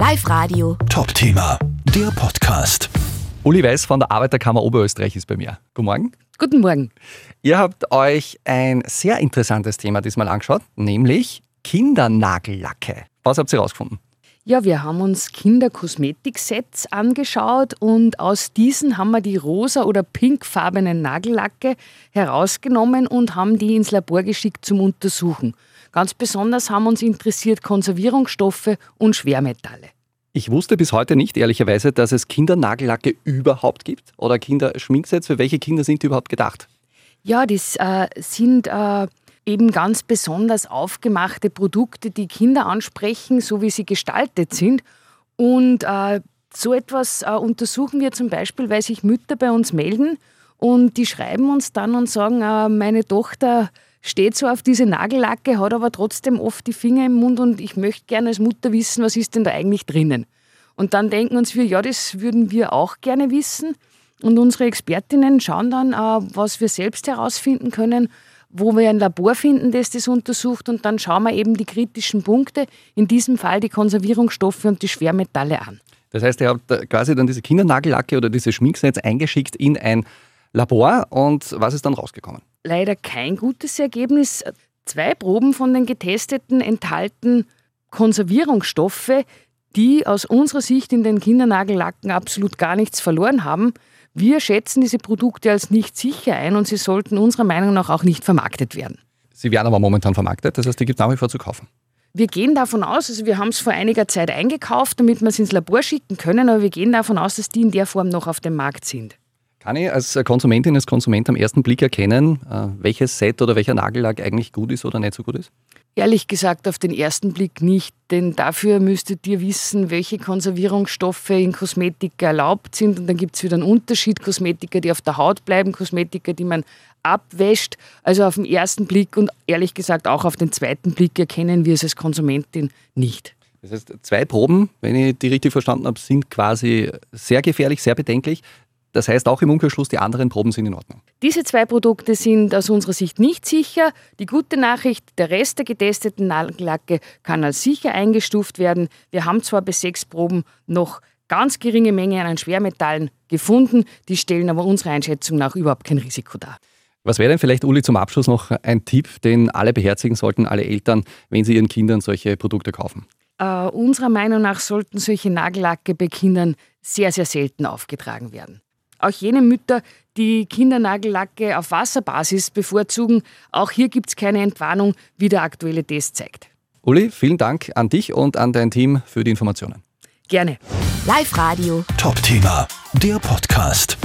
Live Radio. Top-Thema, der Podcast. Uli Weiß von der Arbeiterkammer Oberösterreich ist bei mir. Guten Morgen. Guten Morgen. Ihr habt euch ein sehr interessantes Thema diesmal angeschaut, nämlich Kindernagellacke. Was habt ihr herausgefunden? Ja, wir haben uns Kinderkosmetiksets angeschaut und aus diesen haben wir die rosa- oder pinkfarbenen Nagellacke herausgenommen und haben die ins Labor geschickt zum Untersuchen. Ganz besonders haben uns interessiert Konservierungsstoffe und Schwermetalle. Ich wusste bis heute nicht, ehrlicherweise, dass es Kindernagellacke überhaupt gibt oder Kinderschminksets. Für welche Kinder sind die überhaupt gedacht? Ja, das äh, sind äh, eben ganz besonders aufgemachte Produkte, die Kinder ansprechen, so wie sie gestaltet sind. Und äh, so etwas äh, untersuchen wir zum Beispiel, weil sich Mütter bei uns melden und die schreiben uns dann und sagen, äh, meine Tochter steht so auf diese Nagellacke, hat aber trotzdem oft die Finger im Mund und ich möchte gerne als Mutter wissen, was ist denn da eigentlich drinnen. Und dann denken uns wir, ja, das würden wir auch gerne wissen. Und unsere Expertinnen schauen dann, äh, was wir selbst herausfinden können, wo wir ein Labor finden, das das untersucht und dann schauen wir eben die kritischen Punkte, in diesem Fall die Konservierungsstoffe und die Schwermetalle an. Das heißt, ihr habt quasi dann diese Kindernagellacke oder diese Schminksets eingeschickt in ein Labor und was ist dann rausgekommen? Leider kein gutes Ergebnis. Zwei Proben von den getesteten enthalten Konservierungsstoffe, die aus unserer Sicht in den Kindernagellacken absolut gar nichts verloren haben. Wir schätzen diese Produkte als nicht sicher ein und sie sollten unserer Meinung nach auch nicht vermarktet werden. Sie werden aber momentan vermarktet, das heißt, die gibt es nach wie vor zu kaufen. Wir gehen davon aus, also wir haben es vor einiger Zeit eingekauft, damit wir es ins Labor schicken können, aber wir gehen davon aus, dass die in der Form noch auf dem Markt sind. Kann ich als Konsumentin, als Konsument am ersten Blick erkennen, äh, welches Set oder welcher Nagellack eigentlich gut ist oder nicht so gut ist? Ehrlich gesagt auf den ersten Blick nicht, denn dafür müsstet ihr wissen, welche Konservierungsstoffe in Kosmetika erlaubt sind. Und dann gibt es wieder einen Unterschied, Kosmetika, die auf der Haut bleiben, Kosmetika, die man abwäscht. Also auf den ersten Blick und ehrlich gesagt auch auf den zweiten Blick erkennen wir es als Konsumentin nicht. Das heißt, zwei Proben, wenn ich die richtig verstanden habe, sind quasi sehr gefährlich, sehr bedenklich. Das heißt auch im Umkehrschluss, die anderen Proben sind in Ordnung. Diese zwei Produkte sind aus unserer Sicht nicht sicher. Die gute Nachricht, der Rest der getesteten Nagellacke kann als sicher eingestuft werden. Wir haben zwar bei sechs Proben noch ganz geringe Mengen an Schwermetallen gefunden, die stellen aber unserer Einschätzung nach überhaupt kein Risiko dar. Was wäre denn vielleicht, Uli, zum Abschluss noch ein Tipp, den alle beherzigen sollten, alle Eltern, wenn sie ihren Kindern solche Produkte kaufen? Uh, unserer Meinung nach sollten solche Nagellacke bei Kindern sehr, sehr selten aufgetragen werden auch jene Mütter, die Kindernagellacke auf Wasserbasis bevorzugen. Auch hier gibt es keine Entwarnung, wie der aktuelle Test zeigt. Uli, vielen Dank an dich und an dein Team für die Informationen. Gerne. Live Radio. Top-Thema, der Podcast.